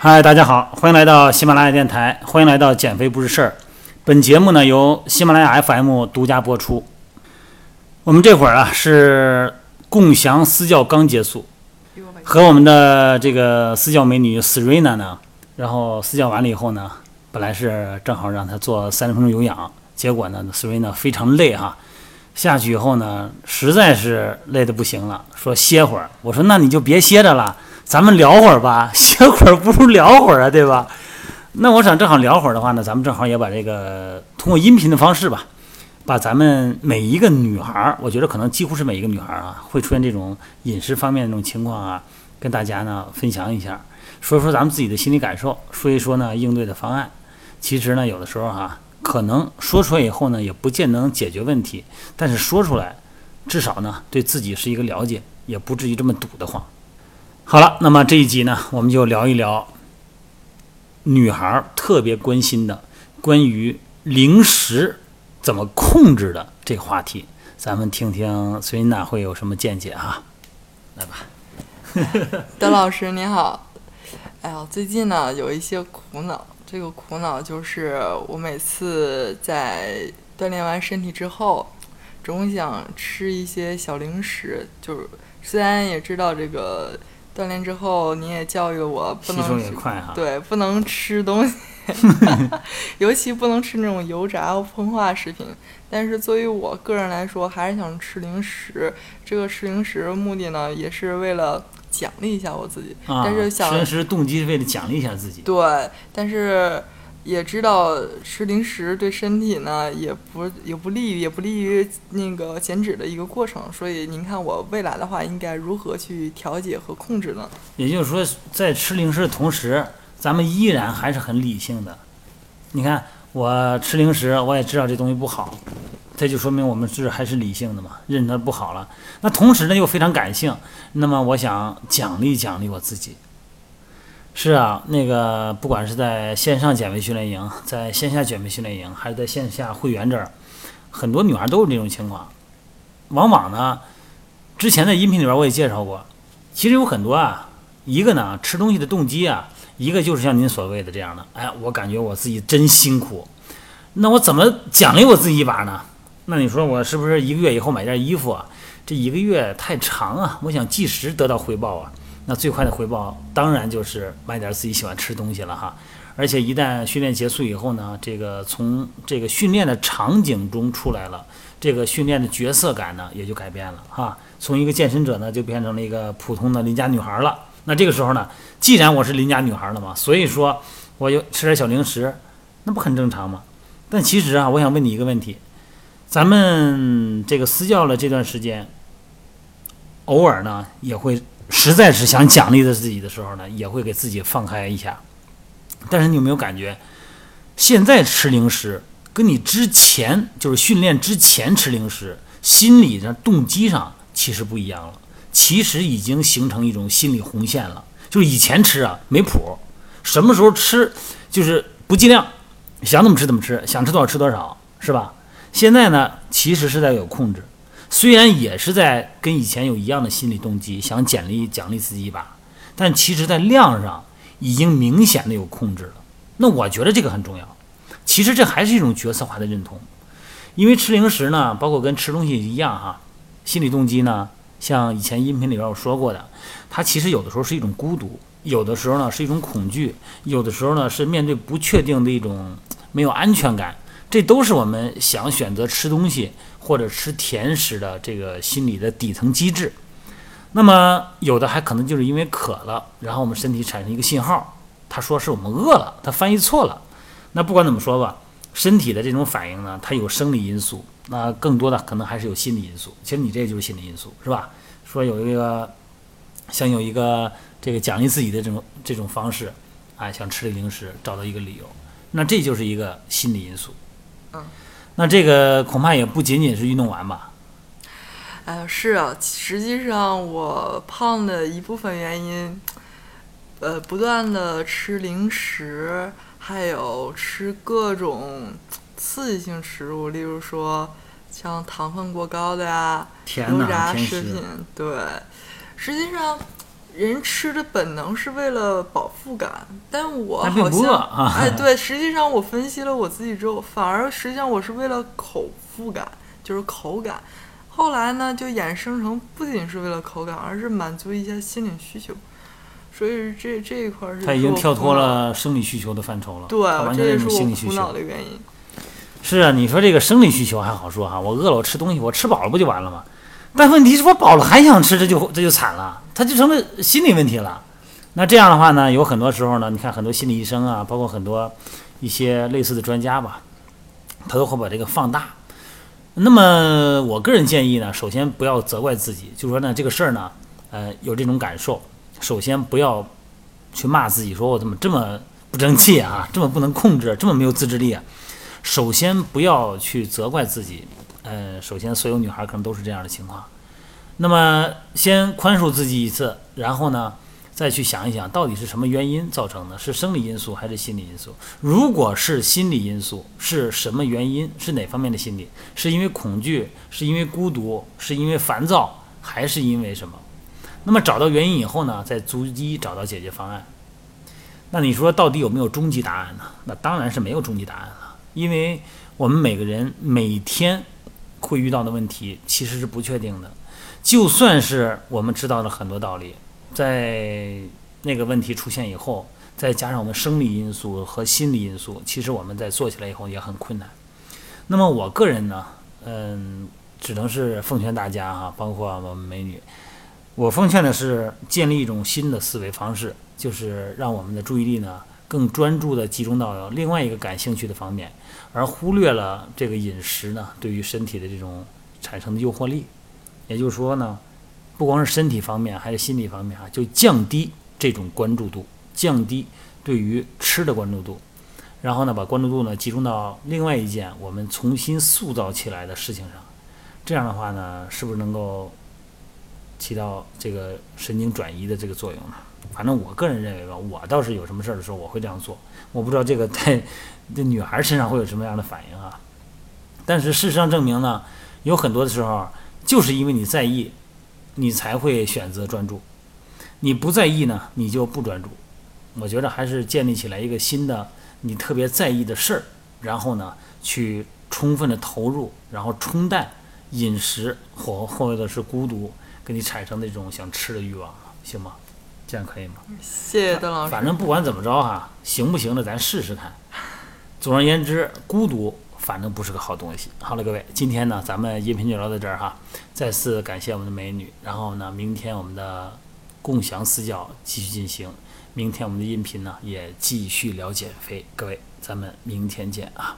嗨，大家好，欢迎来到喜马拉雅电台，欢迎来到减肥不是事儿。本节目呢由喜马拉雅 FM 独家播出。我们这会儿啊是共享私教刚结束，和我们的这个私教美女 Serena 呢，然后私教完了以后呢，本来是正好让她做三十分钟有氧，结果呢 Serena 非常累哈，下去以后呢，实在是累得不行了，说歇会儿。我说那你就别歇着了。咱们聊会儿吧，歇会儿不如聊会儿啊，对吧？那我想正好聊会儿的话呢，咱们正好也把这个通过音频的方式吧，把咱们每一个女孩儿，我觉得可能几乎是每一个女孩儿啊，会出现这种饮食方面的这种情况啊，跟大家呢分享一下，说说咱们自己的心理感受，说一说呢应对的方案。其实呢，有的时候哈，可能说出来以后呢，也不见能解决问题，但是说出来，至少呢对自己是一个了解，也不至于这么堵得慌。好了，那么这一集呢，我们就聊一聊女孩特别关心的关于零食怎么控制的这个话题。咱们听听孙娜会有什么见解啊？来吧，德老师你好。哎呀，最近呢有一些苦恼，这个苦恼就是我每次在锻炼完身体之后，总想吃一些小零食，就是虽然也知道这个。锻炼之后，你也教育我不能对不能吃东西，尤其不能吃那种油炸或膨化食品。但是作为我个人来说，还是想吃零食。这个吃零食目的呢，也是为了奖励一下我自己。但是想吃零食动机是为了奖励一下自己。对，但是。也知道吃零食对身体呢也不也不利于也不利于那个减脂的一个过程，所以您看我未来的话应该如何去调节和控制呢？也就是说，在吃零食的同时，咱们依然还是很理性的。你看我吃零食，我也知道这东西不好，这就说明我们是还是理性的嘛，认它不好了。那同时呢又非常感性，那么我想奖励奖励我自己。是啊，那个不管是在线上减肥训练营，在线下减肥训练营，还是在线下会员这儿，很多女孩都是这种情况。往往呢，之前的音频里边我也介绍过，其实有很多啊，一个呢吃东西的动机啊，一个就是像您所谓的这样的，哎，我感觉我自己真辛苦，那我怎么奖励我自己一把呢？那你说我是不是一个月以后买件衣服啊？这一个月太长啊，我想即时得到回报啊。那最快的回报当然就是买点自己喜欢吃的东西了哈，而且一旦训练结束以后呢，这个从这个训练的场景中出来了，这个训练的角色感呢也就改变了哈，从一个健身者呢就变成了一个普通的邻家女孩了。那这个时候呢，既然我是邻家女孩了嘛，所以说我就吃点小零食，那不很正常吗？但其实啊，我想问你一个问题，咱们这个私教了这段时间，偶尔呢也会。实在是想奖励的自己的时候呢，也会给自己放开一下。但是你有没有感觉，现在吃零食跟你之前就是训练之前吃零食，心理上动机上其实不一样了。其实已经形成一种心理红线了。就是以前吃啊没谱，什么时候吃就是不计量，想怎么吃怎么吃，想吃多少吃多少，是吧？现在呢，其实是在有控制。虽然也是在跟以前有一样的心理动机，想奖励奖励自己一把，但其实，在量上已经明显的有控制了。那我觉得这个很重要。其实这还是一种角色化的认同，因为吃零食呢，包括跟吃东西一样哈，心理动机呢，像以前音频里边我说过的，它其实有的时候是一种孤独，有的时候呢是一种恐惧，有的时候呢是面对不确定的一种没有安全感，这都是我们想选择吃东西。或者吃甜食的这个心理的底层机制，那么有的还可能就是因为渴了，然后我们身体产生一个信号，他说是我们饿了，他翻译错了。那不管怎么说吧，身体的这种反应呢，它有生理因素，那更多的可能还是有心理因素。其实你这就是心理因素，是吧？说有一个想有一个这个奖励自己的这种这种方式，啊，想吃零食找到一个理由，那这就是一个心理因素。嗯。那这个恐怕也不仅仅是运动完吧？哎，是啊，实际上我胖的一部分原因，呃，不断的吃零食，还有吃各种刺激性食物，例如说像糖分过高的呀、油炸食品。对，实际上人吃的本能是为了饱腹感，但我好像啊哎，对，实际上我分析了我自己之后，反而实际上我是为了口腹感，就是口感。后来呢，就衍生成不仅是为了口感，而是满足一下心理需求。所以这这一块儿是他已经跳脱，了生理需求的范畴了，对，完全是我种心理需求苦恼的。原因。是啊，你说这个生理需求还好说哈，我饿了我吃东西，我吃饱了不就完了吗？但问题是我饱了还想吃，这就这就惨了，他就成了心理问题了。那这样的话呢，有很多时候呢，你看很多心理医生啊，包括很多一些类似的专家吧，他都会把这个放大。那么我个人建议呢，首先不要责怪自己，就是说呢，这个事儿呢，呃，有这种感受，首先不要去骂自己，说我怎么这么不争气啊，这么不能控制，这么没有自制力啊。首先不要去责怪自己，呃，首先所有女孩可能都是这样的情况。那么先宽恕自己一次，然后呢，再去想一想到底是什么原因造成的，是生理因素还是心理因素？如果是心理因素，是什么原因？是哪方面的心理？是因为恐惧？是因为孤独？是因为烦躁？还是因为什么？那么找到原因以后呢，再逐一找到解决方案。那你说到底有没有终极答案呢？那当然是没有终极答案了，因为我们每个人每天会遇到的问题其实是不确定的。就算是我们知道了很多道理，在那个问题出现以后，再加上我们生理因素和心理因素，其实我们在做起来以后也很困难。那么我个人呢，嗯，只能是奉劝大家哈，包括我们美女，我奉劝的是建立一种新的思维方式，就是让我们的注意力呢更专注的集中到另外一个感兴趣的方面，而忽略了这个饮食呢对于身体的这种产生的诱惑力。也就是说呢，不光是身体方面，还是心理方面啊，就降低这种关注度，降低对于吃的关注度，然后呢，把关注度呢集中到另外一件我们重新塑造起来的事情上。这样的话呢，是不是能够起到这个神经转移的这个作用呢？反正我个人认为吧，我倒是有什么事儿的时候我会这样做。我不知道这个在这女孩身上会有什么样的反应啊？但是事实上证明呢，有很多的时候。就是因为你在意，你才会选择专注。你不在意呢，你就不专注。我觉得还是建立起来一个新的你特别在意的事儿，然后呢，去充分的投入，然后冲淡饮食或或者是孤独给你产生的这种想吃的欲望，行吗？这样可以吗？谢谢邓老师。反正不管怎么着哈，行不行的咱试试看。总而言之，孤独。反正不是个好东西。好了，各位，今天呢，咱们音频就聊到这儿哈。再次感谢我们的美女，然后呢，明天我们的共享私教继续进行。明天我们的音频呢，也继续聊减肥。各位，咱们明天见啊。